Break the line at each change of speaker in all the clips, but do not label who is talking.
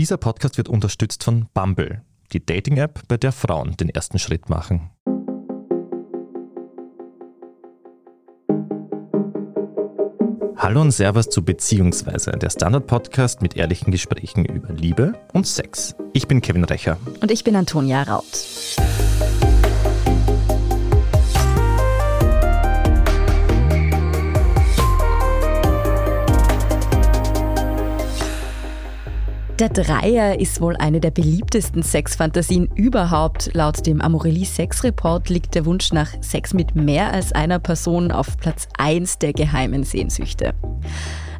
Dieser Podcast wird unterstützt von Bumble, die Dating-App, bei der Frauen den ersten Schritt machen. Hallo und Servus zu Beziehungsweise, der Standard-Podcast mit ehrlichen Gesprächen über Liebe und Sex. Ich bin Kevin Recher.
Und ich bin Antonia Raut. Der Dreier ist wohl eine der beliebtesten Sexfantasien überhaupt. Laut dem Amorelie Sex Report liegt der Wunsch nach Sex mit mehr als einer Person auf Platz 1 der geheimen Sehnsüchte.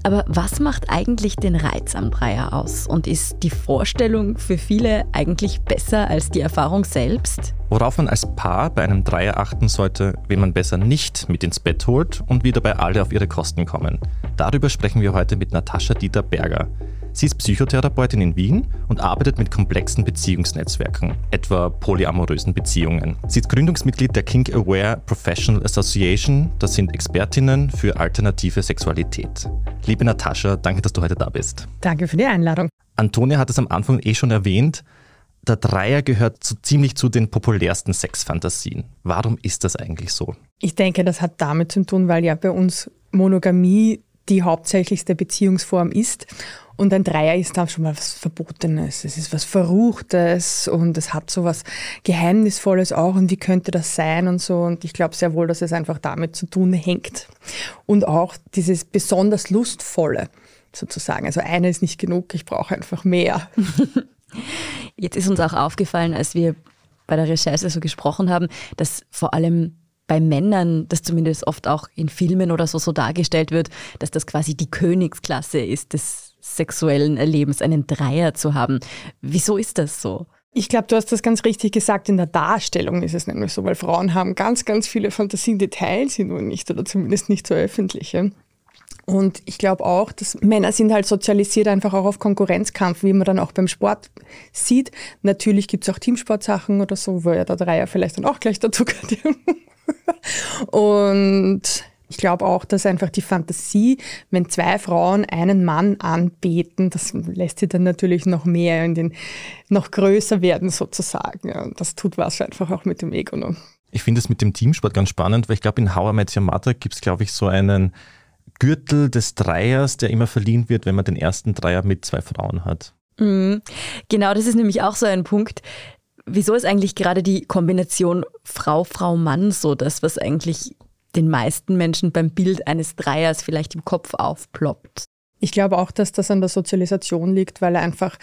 Aber was macht eigentlich den Reiz am Dreier aus? Und ist die Vorstellung für viele eigentlich besser als die Erfahrung selbst?
Worauf man als Paar bei einem Dreier achten sollte, wen man besser nicht mit ins Bett holt und wie dabei alle auf ihre Kosten kommen. Darüber sprechen wir heute mit Natascha Dieter Berger. Sie ist Psychotherapeutin in Wien und arbeitet mit komplexen Beziehungsnetzwerken, etwa polyamorösen Beziehungen. Sie ist Gründungsmitglied der Kink Aware Professional Association. Das sind Expertinnen für alternative Sexualität. Liebe Natascha, danke, dass du heute da bist.
Danke für die Einladung.
Antonia hat es am Anfang eh schon erwähnt. Der Dreier gehört so ziemlich zu den populärsten Sexfantasien. Warum ist das eigentlich so?
Ich denke, das hat damit zu tun, weil ja bei uns Monogamie die hauptsächlichste Beziehungsform ist. Und ein Dreier ist dann schon mal was Verbotenes. Es ist was Verruchtes und es hat so was Geheimnisvolles auch. Und wie könnte das sein und so. Und ich glaube sehr wohl, dass es einfach damit zu tun hängt. Und auch dieses besonders Lustvolle sozusagen. Also eine ist nicht genug, ich brauche einfach mehr.
Jetzt ist uns auch aufgefallen, als wir bei der Recherche so gesprochen haben, dass vor allem bei Männern, das zumindest oft auch in Filmen oder so so dargestellt wird, dass das quasi die Königsklasse ist des sexuellen Erlebens, einen Dreier zu haben. Wieso ist das so?
Ich glaube, du hast das ganz richtig gesagt. In der Darstellung ist es nämlich so, weil Frauen haben ganz, ganz viele Fantasien, die teilen sie nur nicht oder zumindest nicht so öffentliche. Und ich glaube auch, dass Männer sind halt sozialisiert einfach auch auf Konkurrenzkampf, wie man dann auch beim Sport sieht. Natürlich gibt es auch Teamsportsachen oder so, wo ja der Dreier vielleicht dann auch gleich dazu gehört. Und ich glaube auch, dass einfach die Fantasie, wenn zwei Frauen einen Mann anbeten, das lässt sie dann natürlich noch mehr in den, noch größer werden sozusagen. Und das tut was einfach auch mit dem Ego noch.
Ich finde es mit dem Teamsport ganz spannend, weil ich glaube, in How I Met Your Mother gibt es, glaube ich, so einen Gürtel des Dreiers, der immer verliehen wird, wenn man den ersten Dreier mit zwei Frauen hat.
Mhm. Genau, das ist nämlich auch so ein Punkt. Wieso ist eigentlich gerade die Kombination Frau, Frau, Mann so das, was eigentlich den meisten Menschen beim Bild eines Dreiers vielleicht im Kopf aufploppt.
Ich glaube auch, dass das an der Sozialisation liegt, weil einfach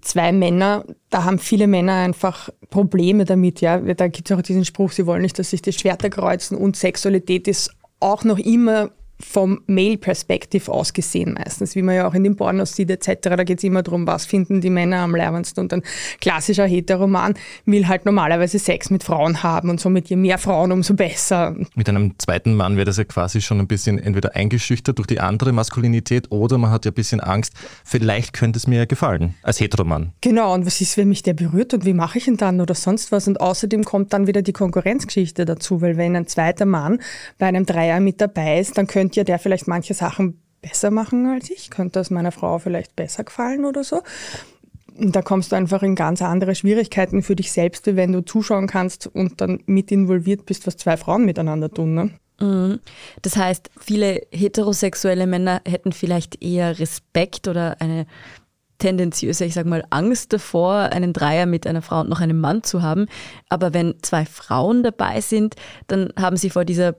zwei Männer, da haben viele Männer einfach Probleme damit. Ja, da gibt es auch diesen Spruch, sie wollen nicht, dass sich die Schwerter kreuzen und Sexualität ist auch noch immer vom Male-Perspektiv ausgesehen meistens, wie man ja auch in den Pornos sieht etc. Da geht es immer darum, was finden die Männer am leibendsten und ein klassischer Heteroman will halt normalerweise Sex mit Frauen haben und somit je mehr Frauen, umso besser.
Mit einem zweiten Mann wäre das ja quasi schon ein bisschen entweder eingeschüchtert durch die andere Maskulinität oder man hat ja ein bisschen Angst, vielleicht könnte es mir ja gefallen als Heteroman.
Genau, und was ist, wenn mich der berührt und wie mache ich ihn dann oder sonst was und außerdem kommt dann wieder die Konkurrenzgeschichte dazu, weil wenn ein zweiter Mann bei einem Dreier mit dabei ist, dann können könnte ja der vielleicht manche Sachen besser machen als ich, könnte das meiner Frau vielleicht besser gefallen oder so. Und da kommst du einfach in ganz andere Schwierigkeiten für dich selbst, wenn du zuschauen kannst und dann mit involviert bist, was zwei Frauen miteinander tun. Ne?
Mhm. Das heißt, viele heterosexuelle Männer hätten vielleicht eher Respekt oder eine tendenziöse, ich sag mal, Angst davor, einen Dreier mit einer Frau und noch einem Mann zu haben. Aber wenn zwei Frauen dabei sind, dann haben sie vor dieser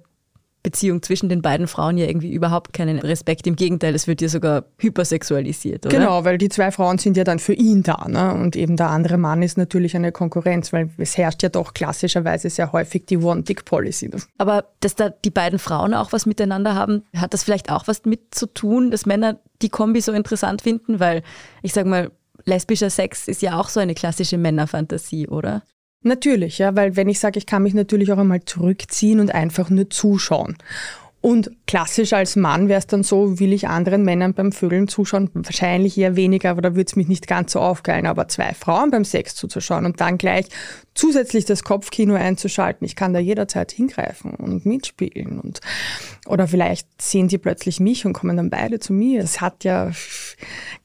Beziehung zwischen den beiden Frauen ja irgendwie überhaupt keinen Respekt. Im Gegenteil, es wird ja sogar hypersexualisiert, oder?
Genau, weil die zwei Frauen sind ja dann für ihn da. Ne? Und eben der andere Mann ist natürlich eine Konkurrenz, weil es herrscht ja doch klassischerweise sehr häufig die One-Dick-Policy.
Aber dass da die beiden Frauen auch was miteinander haben, hat das vielleicht auch was mit zu tun, dass Männer die Kombi so interessant finden? Weil ich sag mal, lesbischer Sex ist ja auch so eine klassische Männerfantasie, oder?
Natürlich, ja, weil wenn ich sage, ich kann mich natürlich auch einmal zurückziehen und einfach nur zuschauen. Und klassisch als Mann wäre es dann so, will ich anderen Männern beim Vögeln zuschauen? Wahrscheinlich eher weniger, aber da würde es mich nicht ganz so aufgeilen. Aber zwei Frauen beim Sex zuzuschauen und dann gleich zusätzlich das Kopfkino einzuschalten, ich kann da jederzeit hingreifen und mitspielen. Und, oder vielleicht sehen sie plötzlich mich und kommen dann beide zu mir. Das hat ja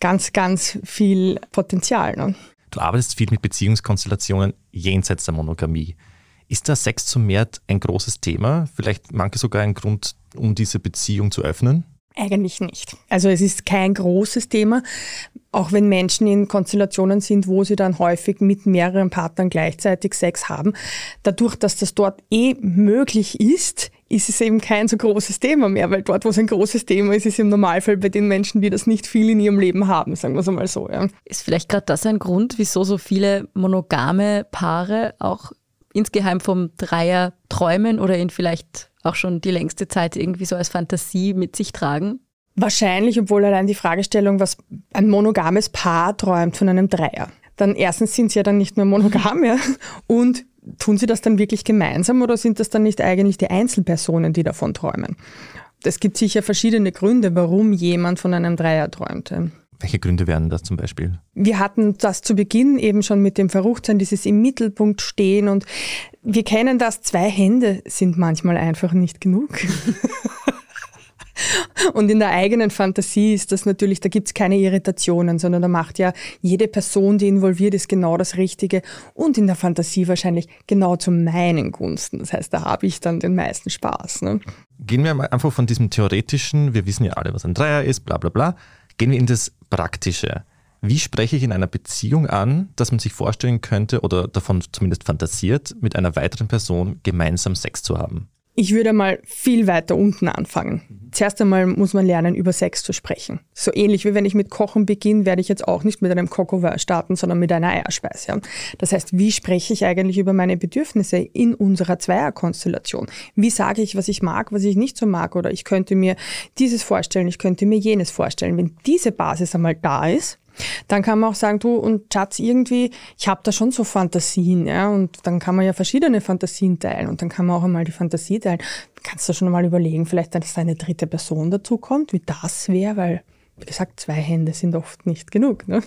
ganz, ganz viel Potenzial. Ne?
Du arbeitest viel mit Beziehungskonstellationen jenseits der Monogamie. Ist der Sex zum Mehr ein großes Thema? Vielleicht manche sogar ein Grund, um diese Beziehung zu öffnen?
Eigentlich nicht. Also es ist kein großes Thema, auch wenn Menschen in Konstellationen sind, wo sie dann häufig mit mehreren Partnern gleichzeitig Sex haben. Dadurch, dass das dort eh möglich ist, ist es eben kein so großes Thema mehr, weil dort, wo es ein großes Thema ist, ist im Normalfall bei den Menschen, die das nicht viel in ihrem Leben haben, sagen wir es einmal so. Ja.
Ist vielleicht gerade das ein Grund, wieso so viele monogame Paare auch insgeheim vom Dreier träumen oder ihn vielleicht auch schon die längste Zeit irgendwie so als Fantasie mit sich tragen?
Wahrscheinlich, obwohl allein die Fragestellung, was ein monogames Paar träumt von einem Dreier. Dann erstens sind sie ja dann nicht mehr monogam, ja, und tun sie das dann wirklich gemeinsam oder sind das dann nicht eigentlich die Einzelpersonen, die davon träumen? Es gibt sicher verschiedene Gründe, warum jemand von einem Dreier träumt.
Welche Gründe wären das zum Beispiel?
Wir hatten das zu Beginn eben schon mit dem Verruchtsein, dieses im Mittelpunkt stehen und wir kennen das, zwei Hände sind manchmal einfach nicht genug. Und in der eigenen Fantasie ist das natürlich, da gibt es keine Irritationen, sondern da macht ja jede Person, die involviert ist, genau das Richtige und in der Fantasie wahrscheinlich genau zu meinen Gunsten. Das heißt, da habe ich dann den meisten Spaß. Ne?
Gehen wir mal einfach von diesem theoretischen, wir wissen ja alle, was ein Dreier ist, bla bla bla, gehen wir in das Praktische. Wie spreche ich in einer Beziehung an, dass man sich vorstellen könnte oder davon zumindest fantasiert, mit einer weiteren Person gemeinsam Sex zu haben?
Ich würde mal viel weiter unten anfangen. Zuerst einmal muss man lernen, über Sex zu sprechen. So ähnlich wie wenn ich mit Kochen beginne, werde ich jetzt auch nicht mit einem Cocover starten, sondern mit einer Eierspeise. Das heißt, wie spreche ich eigentlich über meine Bedürfnisse in unserer Zweierkonstellation? Wie sage ich, was ich mag, was ich nicht so mag? Oder ich könnte mir dieses vorstellen, ich könnte mir jenes vorstellen. Wenn diese Basis einmal da ist, dann kann man auch sagen, du und Schatz, irgendwie, ich habe da schon so Fantasien, ja, und dann kann man ja verschiedene Fantasien teilen und dann kann man auch einmal die Fantasie teilen. Kannst du schon mal überlegen, vielleicht, dass eine dritte Person dazu kommt, wie das wäre, weil, wie gesagt, zwei Hände sind oft nicht genug. Ne?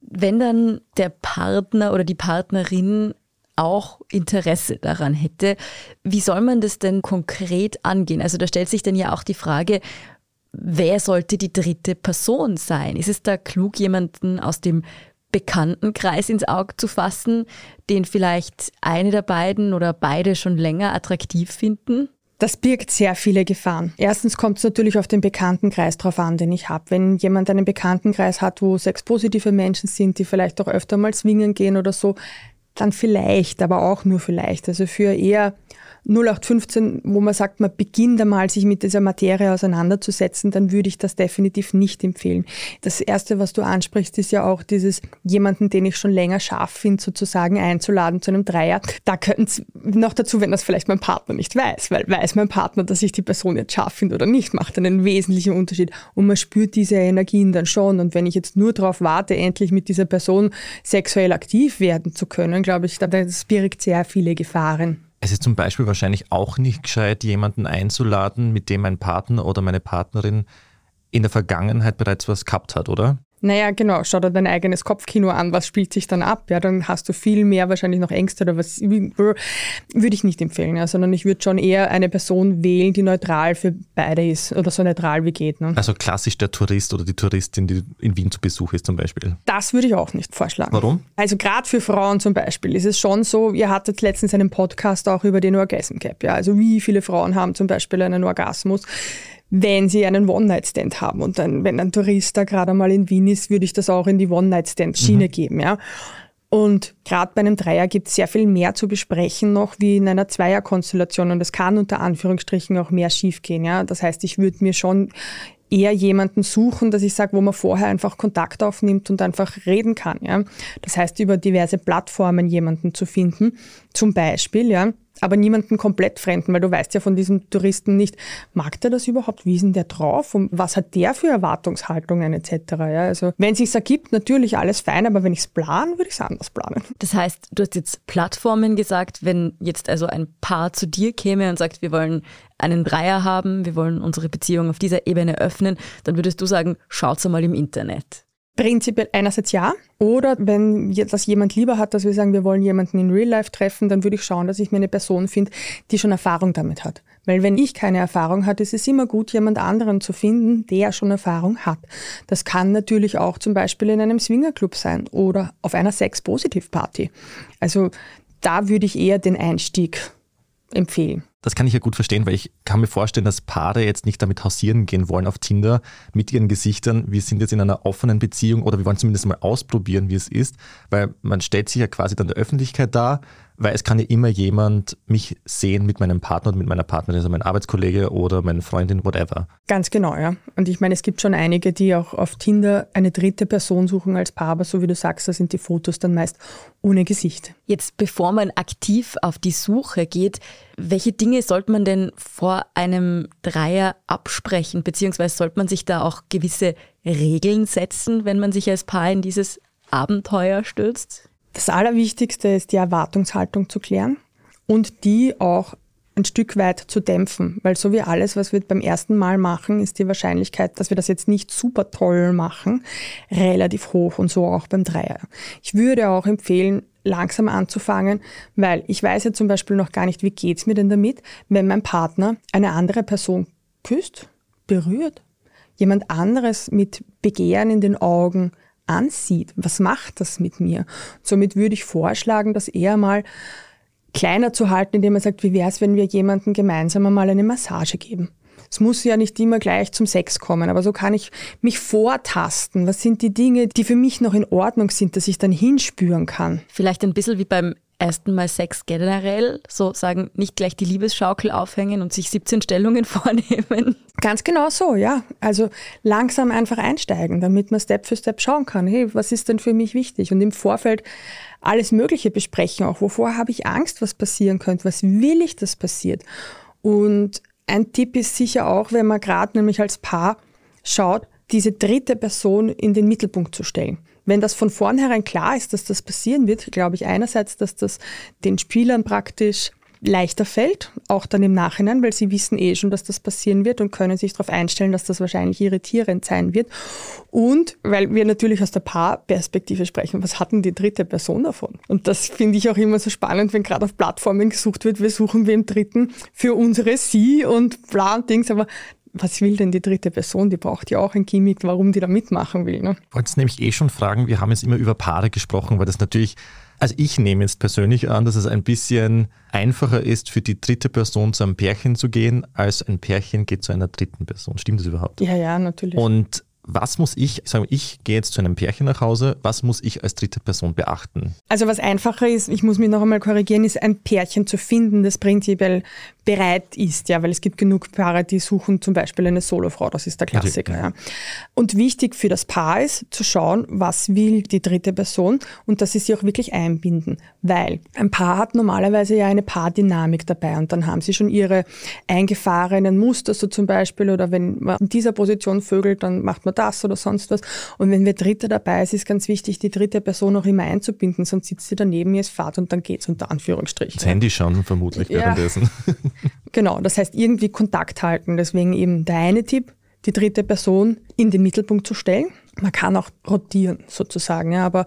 Wenn dann der Partner oder die Partnerin auch Interesse daran hätte, wie soll man das denn konkret angehen? Also da stellt sich dann ja auch die Frage, wer sollte die dritte Person sein? Ist es da klug, jemanden aus dem Bekanntenkreis ins Auge zu fassen, den vielleicht eine der beiden oder beide schon länger attraktiv finden?
Das birgt sehr viele Gefahren. Erstens kommt es natürlich auf den Bekanntenkreis drauf an, den ich habe. Wenn jemand einen Bekanntenkreis hat, wo sechs positive Menschen sind, die vielleicht auch öfter mal swingen gehen oder so, dann vielleicht, aber auch nur vielleicht. Also für eher 0815, wo man sagt, man beginnt einmal sich mit dieser Materie auseinanderzusetzen, dann würde ich das definitiv nicht empfehlen. Das Erste, was du ansprichst, ist ja auch dieses jemanden, den ich schon länger scharf finde, sozusagen einzuladen zu einem Dreier. Da könnten es noch dazu, wenn das vielleicht mein Partner nicht weiß, weil weiß mein Partner, dass ich die Person jetzt scharf finde oder nicht, macht einen wesentlichen Unterschied. Und man spürt diese Energien dann schon. Und wenn ich jetzt nur darauf warte, endlich mit dieser Person sexuell aktiv werden zu können, glaube ich, das birgt sehr viele Gefahren.
Es ist zum Beispiel wahrscheinlich auch nicht gescheit, jemanden einzuladen, mit dem mein Partner oder meine Partnerin in der Vergangenheit bereits was gehabt hat, oder?
Naja, genau, schau dir dein eigenes Kopfkino an, was spielt sich dann ab? Ja, dann hast du viel mehr wahrscheinlich noch Ängste oder was würde ich nicht empfehlen, ja, sondern ich würde schon eher eine Person wählen, die neutral für beide ist oder so neutral wie geht. Ne?
Also klassisch der Tourist oder die Touristin, die in Wien zu Besuch ist zum Beispiel.
Das würde ich auch nicht vorschlagen.
Warum?
Also gerade für Frauen zum Beispiel ist es schon so, ihr hattet letztens einen Podcast auch über den Orgasm Cap, ja, also wie viele Frauen haben zum Beispiel einen Orgasmus wenn sie einen One-Night-Stand haben. Und dann, wenn ein Tourist da gerade mal in Wien ist, würde ich das auch in die One-Night-Stand-Schiene mhm. geben. Ja. Und gerade bei einem Dreier gibt es sehr viel mehr zu besprechen noch wie in einer Zweierkonstellation. Und es kann unter Anführungsstrichen auch mehr schiefgehen. Ja? Das heißt, ich würde mir schon eher jemanden suchen, dass ich sage, wo man vorher einfach Kontakt aufnimmt und einfach reden kann. Ja? Das heißt, über diverse Plattformen jemanden zu finden. Zum Beispiel, ja, aber niemanden komplett Fremden, weil du weißt ja von diesem Touristen nicht, mag der das überhaupt, wie ist denn der drauf und was hat der für Erwartungshaltungen etc. Ja, also wenn es sich ergibt, natürlich alles fein, aber wenn ich es plan, würde ich es anders planen.
Das heißt, du hast jetzt Plattformen gesagt, wenn jetzt also ein Paar zu dir käme und sagt, wir wollen einen Dreier haben, wir wollen unsere Beziehung auf dieser Ebene öffnen, dann würdest du sagen, schaut's einmal im Internet.
Prinzipiell einerseits ja. Oder wenn das jemand lieber hat, dass wir sagen, wir wollen jemanden in Real Life treffen, dann würde ich schauen, dass ich mir eine Person finde, die schon Erfahrung damit hat. Weil wenn ich keine Erfahrung hatte, ist es immer gut, jemand anderen zu finden, der schon Erfahrung hat. Das kann natürlich auch zum Beispiel in einem Swingerclub sein oder auf einer Sex-Positiv-Party. Also da würde ich eher den Einstieg empfehlen.
Das kann ich ja gut verstehen, weil ich kann mir vorstellen, dass Paare jetzt nicht damit hausieren gehen wollen auf Tinder mit ihren Gesichtern. Wir sind jetzt in einer offenen Beziehung oder wir wollen zumindest mal ausprobieren, wie es ist, weil man stellt sich ja quasi dann der Öffentlichkeit dar weil es kann ja immer jemand mich sehen mit meinem Partner oder mit meiner Partnerin, also mein Arbeitskollege oder meine Freundin, whatever.
Ganz genau, ja. Und ich meine, es gibt schon einige, die auch auf Tinder eine dritte Person suchen als Paar, aber so wie du sagst, da sind die Fotos dann meist ohne Gesicht.
Jetzt, bevor man aktiv auf die Suche geht, welche Dinge sollte man denn vor einem Dreier absprechen, beziehungsweise sollte man sich da auch gewisse Regeln setzen, wenn man sich als Paar in dieses Abenteuer stürzt?
Das Allerwichtigste ist die Erwartungshaltung zu klären und die auch ein Stück weit zu dämpfen, weil so wie alles, was wir beim ersten Mal machen, ist die Wahrscheinlichkeit, dass wir das jetzt nicht super toll machen, relativ hoch und so auch beim Dreier. Ich würde auch empfehlen, langsam anzufangen, weil ich weiß ja zum Beispiel noch gar nicht, wie geht's mir denn damit, wenn mein Partner eine andere Person küsst, berührt, jemand anderes mit Begehren in den Augen ansieht. Was macht das mit mir? Somit würde ich vorschlagen, das eher mal kleiner zu halten, indem man sagt, wie wäre es, wenn wir jemandem gemeinsam einmal eine Massage geben? Es muss ja nicht immer gleich zum Sex kommen, aber so kann ich mich vortasten. Was sind die Dinge, die für mich noch in Ordnung sind, dass ich dann hinspüren kann?
Vielleicht ein bisschen wie beim ersten Mal Sex generell, so sagen, nicht gleich die Liebesschaukel aufhängen und sich 17 Stellungen vornehmen.
Ganz genau so, ja. Also langsam einfach einsteigen, damit man Step für Step schauen kann, hey, was ist denn für mich wichtig? Und im Vorfeld alles Mögliche besprechen, auch wovor habe ich Angst, was passieren könnte, was will ich, dass passiert. Und ein Tipp ist sicher auch, wenn man gerade nämlich als Paar schaut, diese dritte Person in den Mittelpunkt zu stellen. Wenn das von vornherein klar ist, dass das passieren wird, glaube ich einerseits, dass das den Spielern praktisch leichter fällt, auch dann im Nachhinein, weil sie wissen eh schon, dass das passieren wird und können sich darauf einstellen, dass das wahrscheinlich irritierend sein wird. Und weil wir natürlich aus der Paarperspektive sprechen, was hat denn die dritte Person davon? Und das finde ich auch immer so spannend, wenn gerade auf Plattformen gesucht wird, wir suchen wen Dritten für unsere Sie und bla und Dings, aber was will denn die dritte Person? Die braucht ja auch ein Gimmick, warum die da mitmachen will. Ne?
Ich wollte es nämlich eh schon fragen, wir haben jetzt immer über Paare gesprochen, weil das natürlich, also ich nehme jetzt persönlich an, dass es ein bisschen einfacher ist, für die dritte Person zu einem Pärchen zu gehen, als ein Pärchen geht zu einer dritten Person. Stimmt das überhaupt?
Ja, ja, natürlich.
Und was muss ich, sagen ich gehe jetzt zu einem Pärchen nach Hause, was muss ich als dritte Person beachten?
Also was einfacher ist, ich muss mich noch einmal korrigieren, ist ein Pärchen zu finden, das prinzipiell bereit ist, ja, weil es gibt genug Paare, die suchen zum Beispiel eine Solofrau, das ist der Klassiker. Ja. Und wichtig für das Paar ist zu schauen, was will die dritte Person und dass sie sich auch wirklich einbinden, weil ein Paar hat normalerweise ja eine Paardynamik dabei und dann haben sie schon ihre eingefahrenen Muster, so zum Beispiel, oder wenn man in dieser Position vögelt, dann macht man das oder sonst was. Und wenn wir Dritte dabei ist, ist ganz wichtig, die dritte Person auch immer einzubinden, sonst sitzt sie daneben, ihr ist Fahrt und dann geht's unter Anführungsstrichen.
Das Handy schauen vermutlich währenddessen. Ja.
genau, das heißt irgendwie Kontakt halten. Deswegen eben der eine Tipp, die dritte Person in den Mittelpunkt zu stellen. Man kann auch rotieren sozusagen, ja, aber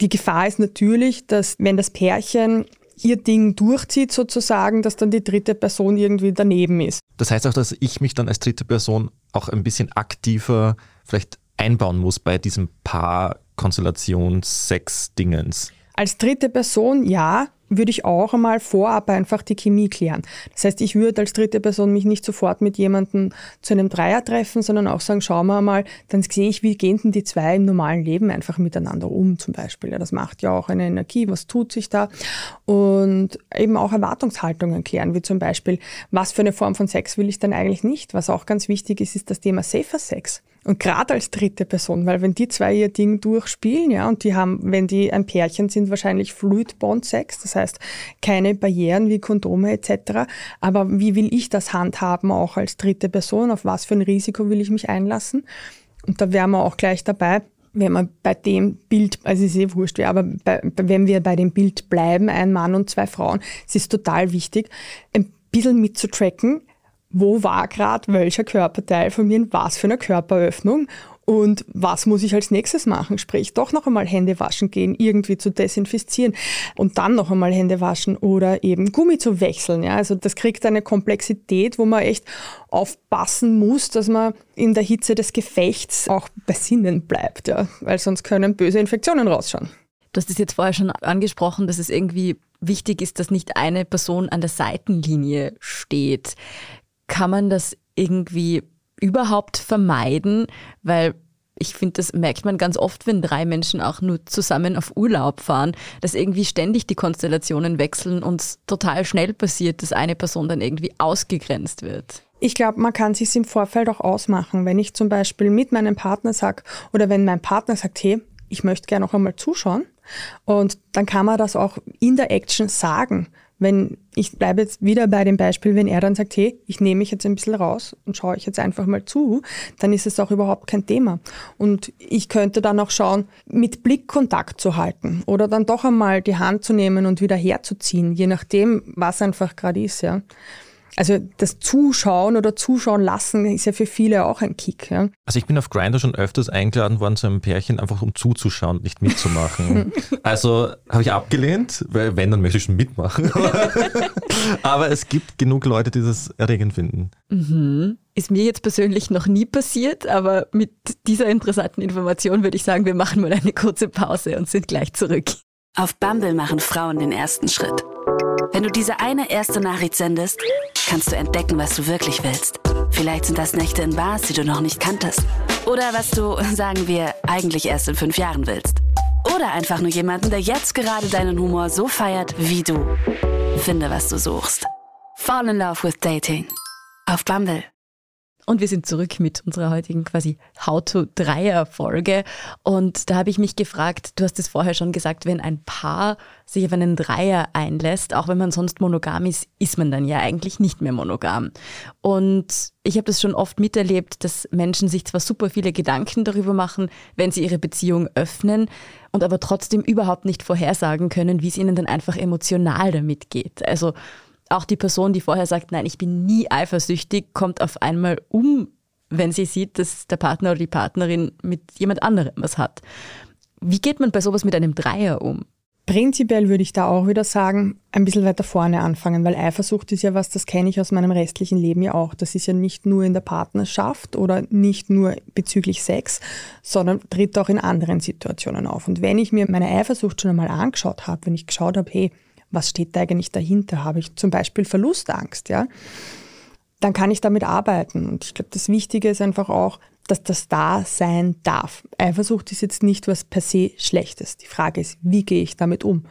die Gefahr ist natürlich, dass wenn das Pärchen ihr Ding durchzieht sozusagen, dass dann die dritte Person irgendwie daneben ist.
Das heißt auch, dass ich mich dann als dritte Person auch ein bisschen aktiver vielleicht einbauen muss bei diesem Paar Konstellation Sex Dingens.
Als dritte Person ja, würde ich auch einmal vorab einfach die Chemie klären. Das heißt, ich würde als dritte Person mich nicht sofort mit jemandem zu einem Dreier treffen, sondern auch sagen, schauen wir mal, dann sehe ich, wie gehen denn die zwei im normalen Leben einfach miteinander um zum Beispiel. Ja, das macht ja auch eine Energie, was tut sich da? Und eben auch Erwartungshaltungen klären, wie zum Beispiel, was für eine Form von Sex will ich denn eigentlich nicht? Was auch ganz wichtig ist, ist das Thema Safer Sex. Und gerade als dritte Person, weil wenn die zwei ihr Ding durchspielen, ja, und die haben, wenn die ein Pärchen sind, wahrscheinlich Fluid Bond Sex, das heißt, heißt, keine Barrieren wie Kondome etc. Aber wie will ich das handhaben, auch als dritte Person? Auf was für ein Risiko will ich mich einlassen? Und da wären wir auch gleich dabei, wenn man bei dem Bild, also ist eh wurscht, aber bei, wenn wir bei dem Bild bleiben, ein Mann und zwei Frauen, es ist total wichtig, ein bisschen mitzutracken, wo war gerade welcher Körperteil von mir in was für einer Körperöffnung und was muss ich als nächstes machen? Sprich, doch noch einmal Hände waschen gehen, irgendwie zu desinfizieren und dann noch einmal Hände waschen oder eben Gummi zu wechseln. Ja? Also das kriegt eine Komplexität, wo man echt aufpassen muss, dass man in der Hitze des Gefechts auch bei Sinnen bleibt, ja? weil sonst können böse Infektionen rausschauen.
Du hast es jetzt vorher schon angesprochen, dass es irgendwie wichtig ist, dass nicht eine Person an der Seitenlinie steht. Kann man das irgendwie überhaupt vermeiden? Weil ich finde, das merkt man ganz oft, wenn drei Menschen auch nur zusammen auf Urlaub fahren, dass irgendwie ständig die Konstellationen wechseln und es total schnell passiert, dass eine Person dann irgendwie ausgegrenzt wird.
Ich glaube, man kann sich im Vorfeld auch ausmachen. Wenn ich zum Beispiel mit meinem Partner sage oder wenn mein Partner sagt, hey, ich möchte gerne noch einmal zuschauen, und dann kann man das auch in der Action sagen. Wenn ich bleibe jetzt wieder bei dem Beispiel, wenn er dann sagt, hey, ich nehme mich jetzt ein bisschen raus und schaue ich jetzt einfach mal zu, dann ist es auch überhaupt kein Thema. Und ich könnte dann auch schauen, mit Blick Kontakt zu halten oder dann doch einmal die Hand zu nehmen und wieder herzuziehen, je nachdem, was einfach gerade ist, ja. Also das Zuschauen oder Zuschauen lassen ist ja für viele auch ein Kick. Ja.
Also ich bin auf Grindr schon öfters eingeladen worden zu einem Pärchen, einfach um zuzuschauen und nicht mitzumachen. also habe ich abgelehnt, weil wenn, dann möchte ich schon mitmachen. Aber es gibt genug Leute, die das erregend finden.
Mhm. Ist mir jetzt persönlich noch nie passiert, aber mit dieser interessanten Information würde ich sagen, wir machen mal eine kurze Pause und sind gleich zurück.
Auf Bumble machen Frauen den ersten Schritt. Wenn du diese eine erste Nachricht sendest, kannst du entdecken, was du wirklich willst. Vielleicht sind das Nächte in Bars, die du noch nicht kanntest. Oder was du, sagen wir, eigentlich erst in fünf Jahren willst. Oder einfach nur jemanden, der jetzt gerade deinen Humor so feiert wie du. Finde, was du suchst. Fall in Love with Dating. Auf Bumble.
Und wir sind zurück mit unserer heutigen quasi How-to-Dreier-Folge. Und da habe ich mich gefragt, du hast es vorher schon gesagt, wenn ein Paar sich auf einen Dreier einlässt, auch wenn man sonst monogam ist, ist man dann ja eigentlich nicht mehr monogam. Und ich habe das schon oft miterlebt, dass Menschen sich zwar super viele Gedanken darüber machen, wenn sie ihre Beziehung öffnen, und aber trotzdem überhaupt nicht vorhersagen können, wie es ihnen dann einfach emotional damit geht. Also auch die Person, die vorher sagt, nein, ich bin nie eifersüchtig, kommt auf einmal um, wenn sie sieht, dass der Partner oder die Partnerin mit jemand anderem was hat. Wie geht man bei sowas mit einem Dreier um?
Prinzipiell würde ich da auch wieder sagen, ein bisschen weiter vorne anfangen, weil Eifersucht ist ja was, das kenne ich aus meinem restlichen Leben ja auch. Das ist ja nicht nur in der Partnerschaft oder nicht nur bezüglich Sex, sondern tritt auch in anderen Situationen auf. Und wenn ich mir meine Eifersucht schon einmal angeschaut habe, wenn ich geschaut habe, hey, was steht da eigentlich dahinter? Habe ich zum Beispiel Verlustangst, ja? Dann kann ich damit arbeiten. Und ich glaube, das Wichtige ist einfach auch, dass das da sein darf. Eifersucht ist jetzt nicht was per se Schlechtes. Die Frage ist, wie gehe ich damit um?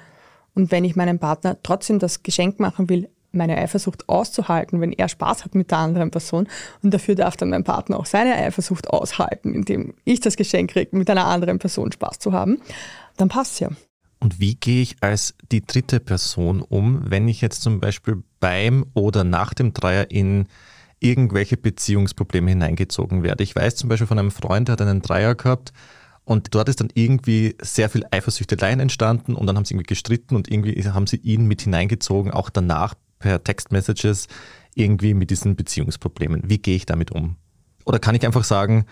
Und wenn ich meinem Partner trotzdem das Geschenk machen will, meine Eifersucht auszuhalten, wenn er Spaß hat mit der anderen Person. Und dafür darf dann mein Partner auch seine Eifersucht aushalten, indem ich das Geschenk kriege, mit einer anderen Person Spaß zu haben, dann passt ja.
Und wie gehe ich als die dritte Person um, wenn ich jetzt zum Beispiel beim oder nach dem Dreier in irgendwelche Beziehungsprobleme hineingezogen werde? Ich weiß zum Beispiel von einem Freund, der hat einen Dreier gehabt und dort ist dann irgendwie sehr viel Eifersüchteleien entstanden und dann haben sie irgendwie gestritten und irgendwie haben sie ihn mit hineingezogen, auch danach per Textmessages irgendwie mit diesen Beziehungsproblemen. Wie gehe ich damit um? Oder kann ich einfach sagen,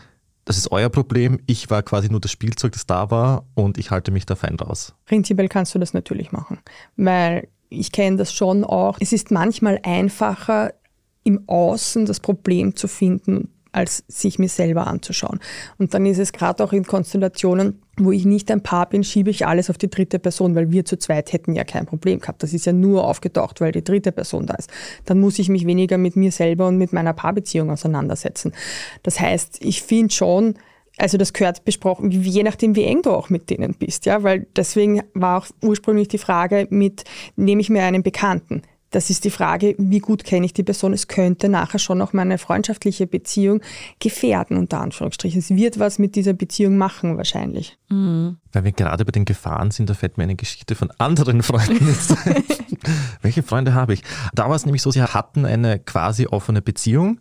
das ist euer Problem, ich war quasi nur das Spielzeug, das da war und ich halte mich da fein raus.
Prinzipiell kannst du das natürlich machen, weil ich kenne das schon auch. Es ist manchmal einfacher, im Außen das Problem zu finden als sich mir selber anzuschauen. Und dann ist es gerade auch in Konstellationen, wo ich nicht ein Paar bin, schiebe ich alles auf die dritte Person, weil wir zu zweit hätten ja kein Problem gehabt. Das ist ja nur aufgetaucht, weil die dritte Person da ist. Dann muss ich mich weniger mit mir selber und mit meiner Paarbeziehung auseinandersetzen. Das heißt, ich finde schon, also das gehört besprochen, je nachdem, wie eng du auch mit denen bist, ja, weil deswegen war auch ursprünglich die Frage mit, nehme ich mir einen Bekannten? Das ist die Frage, wie gut kenne ich die Person. Es könnte nachher schon auch meine freundschaftliche Beziehung gefährden, unter Anführungsstrichen. Es wird was mit dieser Beziehung machen, wahrscheinlich.
Mhm. Weil wir gerade bei den Gefahren sind, da fällt mir eine Geschichte von anderen Freunden jetzt Welche Freunde habe ich? Da war es nämlich so, sie hatten eine quasi offene Beziehung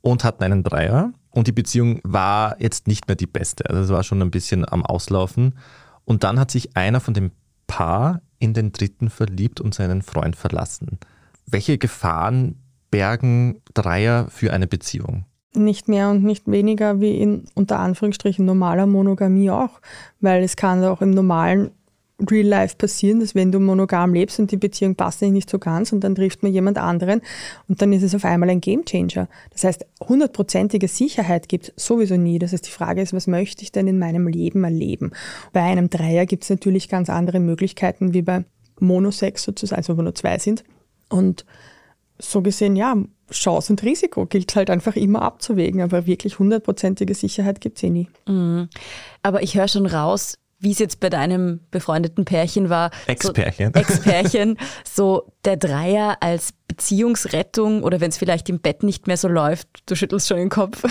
und hatten einen Dreier. Und die Beziehung war jetzt nicht mehr die beste. Also es war schon ein bisschen am Auslaufen. Und dann hat sich einer von dem Paar in den dritten verliebt und seinen Freund verlassen. Welche Gefahren bergen Dreier für eine Beziehung?
Nicht mehr und nicht weniger wie in unter Anführungsstrichen normaler Monogamie auch, weil es kann auch im normalen Real Life passieren, dass wenn du monogam lebst und die Beziehung passt nicht so ganz und dann trifft man jemand anderen und dann ist es auf einmal ein Game Changer. Das heißt, hundertprozentige Sicherheit gibt es sowieso nie. Das heißt, die Frage ist, was möchte ich denn in meinem Leben erleben? Bei einem Dreier gibt es natürlich ganz andere Möglichkeiten wie bei Monosex sozusagen, also wo nur zwei sind. Und so gesehen, ja, Chance und Risiko gilt halt einfach immer abzuwägen, aber wirklich hundertprozentige Sicherheit gibt es eh nie.
Mhm. Aber ich höre schon raus, wie es jetzt bei deinem befreundeten Pärchen war.
Ex-Pärchen.
So, Ex-Pärchen. so der Dreier als Beziehungsrettung oder wenn es vielleicht im Bett nicht mehr so läuft, du schüttelst schon den Kopf.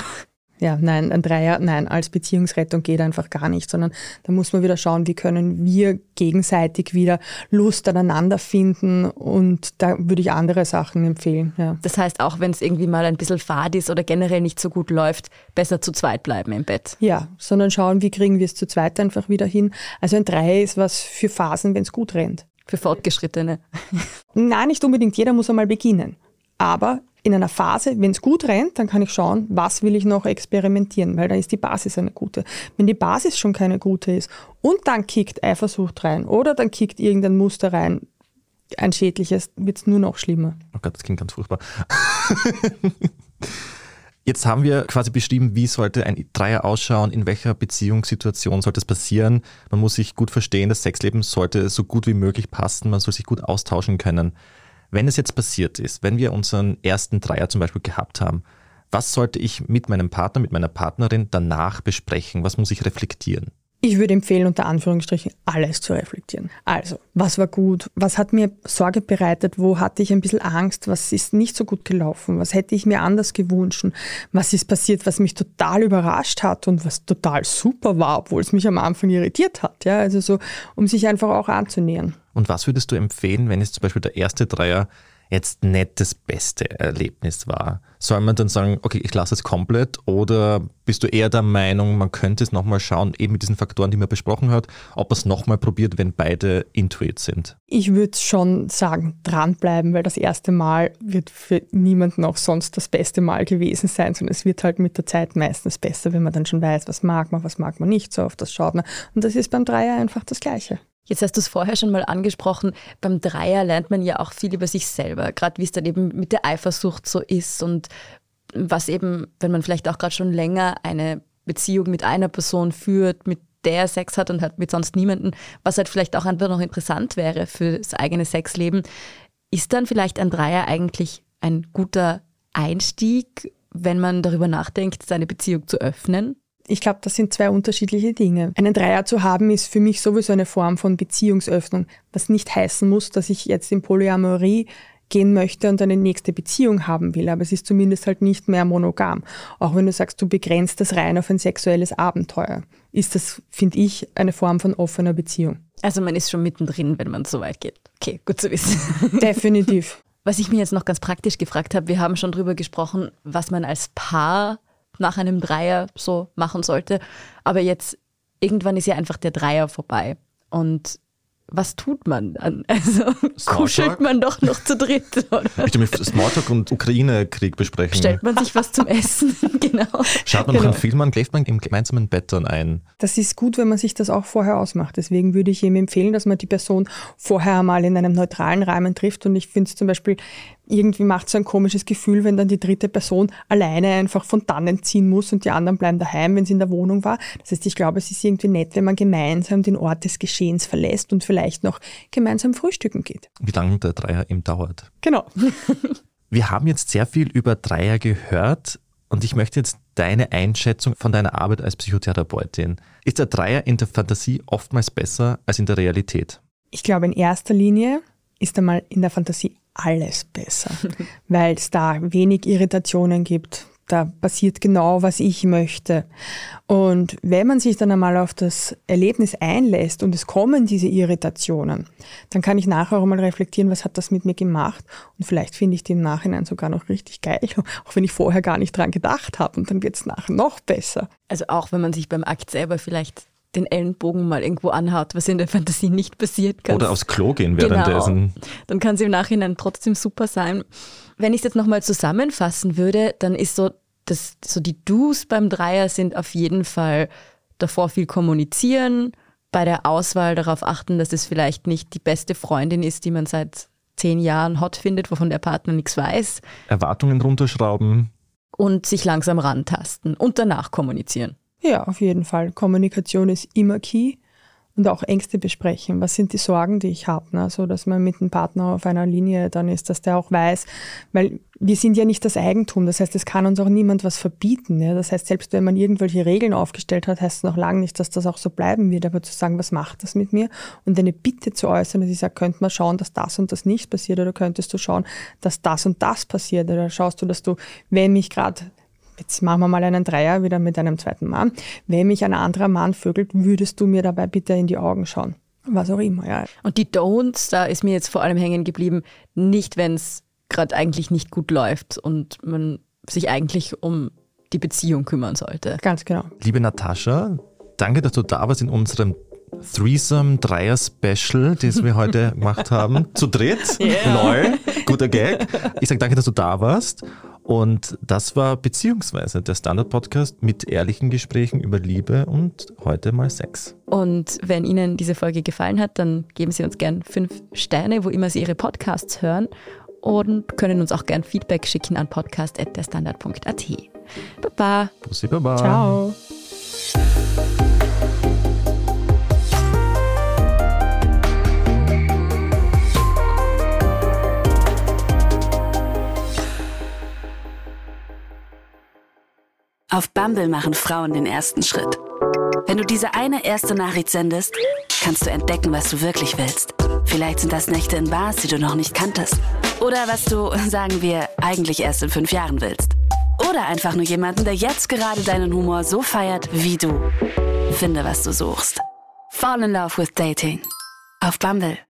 Ja, nein, ein Dreier, nein, als Beziehungsrettung geht einfach gar nicht, sondern da muss man wieder schauen, wie können wir gegenseitig wieder Lust aneinander finden und da würde ich andere Sachen empfehlen. Ja.
Das heißt, auch wenn es irgendwie mal ein bisschen fad ist oder generell nicht so gut läuft, besser zu zweit bleiben im Bett.
Ja, sondern schauen, wie kriegen wir es zu zweit einfach wieder hin. Also ein Dreier ist was für Phasen, wenn es gut rennt.
Für Fortgeschrittene.
Nein, nicht unbedingt. Jeder muss einmal beginnen. Aber in einer Phase, wenn es gut rennt, dann kann ich schauen, was will ich noch experimentieren, weil da ist die Basis eine gute. Wenn die Basis schon keine gute ist und dann kickt Eifersucht rein oder dann kickt irgendein Muster rein, ein schädliches, wird es nur noch schlimmer.
Oh Gott, das klingt ganz furchtbar. Jetzt haben wir quasi beschrieben, wie sollte ein Dreier ausschauen, in welcher Beziehungssituation sollte es passieren. Man muss sich gut verstehen, das Sexleben sollte so gut wie möglich passen, man soll sich gut austauschen können. Wenn es jetzt passiert ist, wenn wir unseren ersten Dreier zum Beispiel gehabt haben, was sollte ich mit meinem Partner, mit meiner Partnerin danach besprechen? Was muss ich reflektieren?
Ich würde empfehlen, unter Anführungsstrichen alles zu reflektieren. Also, was war gut? Was hat mir Sorge bereitet? Wo hatte ich ein bisschen Angst? Was ist nicht so gut gelaufen? Was hätte ich mir anders gewünscht? Was ist passiert, was mich total überrascht hat und was total super war, obwohl es mich am Anfang irritiert hat? Ja, also so, um sich einfach auch anzunähern.
Und was würdest du empfehlen, wenn es zum Beispiel der erste Dreier jetzt nicht das beste Erlebnis war? Soll man dann sagen, okay, ich lasse es komplett oder bist du eher der Meinung, man könnte es nochmal schauen, eben mit diesen Faktoren, die man besprochen hat, ob man es nochmal probiert, wenn beide intuit sind?
Ich würde schon sagen, dranbleiben, weil das erste Mal wird für niemanden auch sonst das beste Mal gewesen sein, sondern es wird halt mit der Zeit meistens besser, wenn man dann schon weiß, was mag man, was mag man nicht, so auf das schaut man. Und das ist beim Dreier einfach das Gleiche.
Jetzt hast du es vorher schon mal angesprochen, beim Dreier lernt man ja auch viel über sich selber, gerade wie es dann eben mit der Eifersucht so ist und was eben, wenn man vielleicht auch gerade schon länger eine Beziehung mit einer Person führt, mit der Sex hat und hat mit sonst niemanden, was halt vielleicht auch einfach noch interessant wäre für das eigene Sexleben, ist dann vielleicht ein Dreier eigentlich ein guter Einstieg, wenn man darüber nachdenkt, seine Beziehung zu öffnen?
Ich glaube, das sind zwei unterschiedliche Dinge. Einen Dreier zu haben ist für mich sowieso eine Form von Beziehungsöffnung, was nicht heißen muss, dass ich jetzt in Polyamorie gehen möchte und eine nächste Beziehung haben will, aber es ist zumindest halt nicht mehr monogam. Auch wenn du sagst, du begrenzt das rein auf ein sexuelles Abenteuer, ist das, finde ich, eine Form von offener Beziehung.
Also man ist schon mittendrin, wenn man so weit geht. Okay, gut zu wissen.
Definitiv.
Was ich mir jetzt noch ganz praktisch gefragt habe, wir haben schon drüber gesprochen, was man als Paar nach einem Dreier so machen sollte. Aber jetzt, irgendwann ist ja einfach der Dreier vorbei. Und was tut man dann? Also kuschelt man doch noch zu dritt, oder?
Ich mit Smalltalk und Ukraine-Krieg besprechen.
Stellt man sich was zum Essen, genau.
Schaut man
genau.
noch einen Film an, schläft man im gemeinsamen Bett dann ein.
Das ist gut, wenn man sich das auch vorher ausmacht. Deswegen würde ich ihm empfehlen, dass man die Person vorher mal in einem neutralen Rahmen trifft. Und ich finde es zum Beispiel irgendwie macht so ein komisches Gefühl, wenn dann die dritte Person alleine einfach von dannen ziehen muss und die anderen bleiben daheim, wenn sie in der Wohnung war. Das heißt, ich glaube, es ist irgendwie nett, wenn man gemeinsam den Ort des Geschehens verlässt und vielleicht noch gemeinsam frühstücken geht.
Wie lange der Dreier eben dauert.
Genau.
Wir haben jetzt sehr viel über Dreier gehört und ich möchte jetzt deine Einschätzung von deiner Arbeit als Psychotherapeutin. Ist der Dreier in der Fantasie oftmals besser als in der Realität?
Ich glaube, in erster Linie ist einmal in der Fantasie alles besser, weil es da wenig Irritationen gibt. Da passiert genau, was ich möchte. Und wenn man sich dann einmal auf das Erlebnis einlässt und es kommen diese Irritationen, dann kann ich nachher auch mal reflektieren, was hat das mit mir gemacht? Und vielleicht finde ich die im Nachhinein sogar noch richtig geil, auch wenn ich vorher gar nicht dran gedacht habe. Und dann wird es nachher noch besser.
Also auch wenn man sich beim Akt selber vielleicht den Ellenbogen mal irgendwo anhaut, was in der Fantasie nicht passiert.
Oder aufs Klo gehen währenddessen.
Genau. Dann kann es im Nachhinein trotzdem super sein. Wenn ich es jetzt nochmal zusammenfassen würde, dann ist so, dass so die Do's beim Dreier sind auf jeden Fall davor viel kommunizieren, bei der Auswahl darauf achten, dass es vielleicht nicht die beste Freundin ist, die man seit zehn Jahren hot findet, wovon der Partner nichts weiß.
Erwartungen runterschrauben.
Und sich langsam rantasten und danach kommunizieren.
Ja, auf jeden Fall. Kommunikation ist immer key und auch Ängste besprechen. Was sind die Sorgen, die ich habe? Ne? Dass man mit dem Partner auf einer Linie dann ist, dass der auch weiß, weil wir sind ja nicht das Eigentum. Das heißt, es kann uns auch niemand was verbieten. Ja? Das heißt, selbst wenn man irgendwelche Regeln aufgestellt hat, heißt es noch lange nicht, dass das auch so bleiben wird. Aber zu sagen, was macht das mit mir? Und eine Bitte zu äußern, dass ich sage, könnte man schauen, dass das und das nicht passiert oder könntest du schauen, dass das und das passiert oder schaust du, dass du, wenn mich gerade jetzt machen wir mal einen Dreier wieder mit einem zweiten Mann. Wenn mich ein anderer Mann vögelt, würdest du mir dabei bitte in die Augen schauen? Was auch immer, ja.
Und die Don'ts, da ist mir jetzt vor allem hängen geblieben, nicht wenn es gerade eigentlich nicht gut läuft und man sich eigentlich um die Beziehung kümmern sollte.
Ganz genau.
Liebe Natascha, danke, dass du da warst in unserem Threesome Dreier Special, das wir heute gemacht haben. Zu dritt. Yeah. Lol. Guter Gag. Ich sage danke, dass du da warst. Und das war beziehungsweise der Standard-Podcast mit ehrlichen Gesprächen über Liebe und heute mal Sex.
Und wenn Ihnen diese Folge gefallen hat, dann geben Sie uns gern fünf Sterne, wo immer Sie Ihre Podcasts hören und können uns auch gern Feedback schicken an podcast.derstandard.at. Baba.
Bussi Baba.
Ciao.
Auf Bumble machen Frauen den ersten Schritt. Wenn du diese eine erste Nachricht sendest, kannst du entdecken, was du wirklich willst. Vielleicht sind das Nächte in Bars, die du noch nicht kanntest. Oder was du, sagen wir, eigentlich erst in fünf Jahren willst. Oder einfach nur jemanden, der jetzt gerade deinen Humor so feiert wie du. Finde, was du suchst. Fall in Love with Dating. Auf Bumble.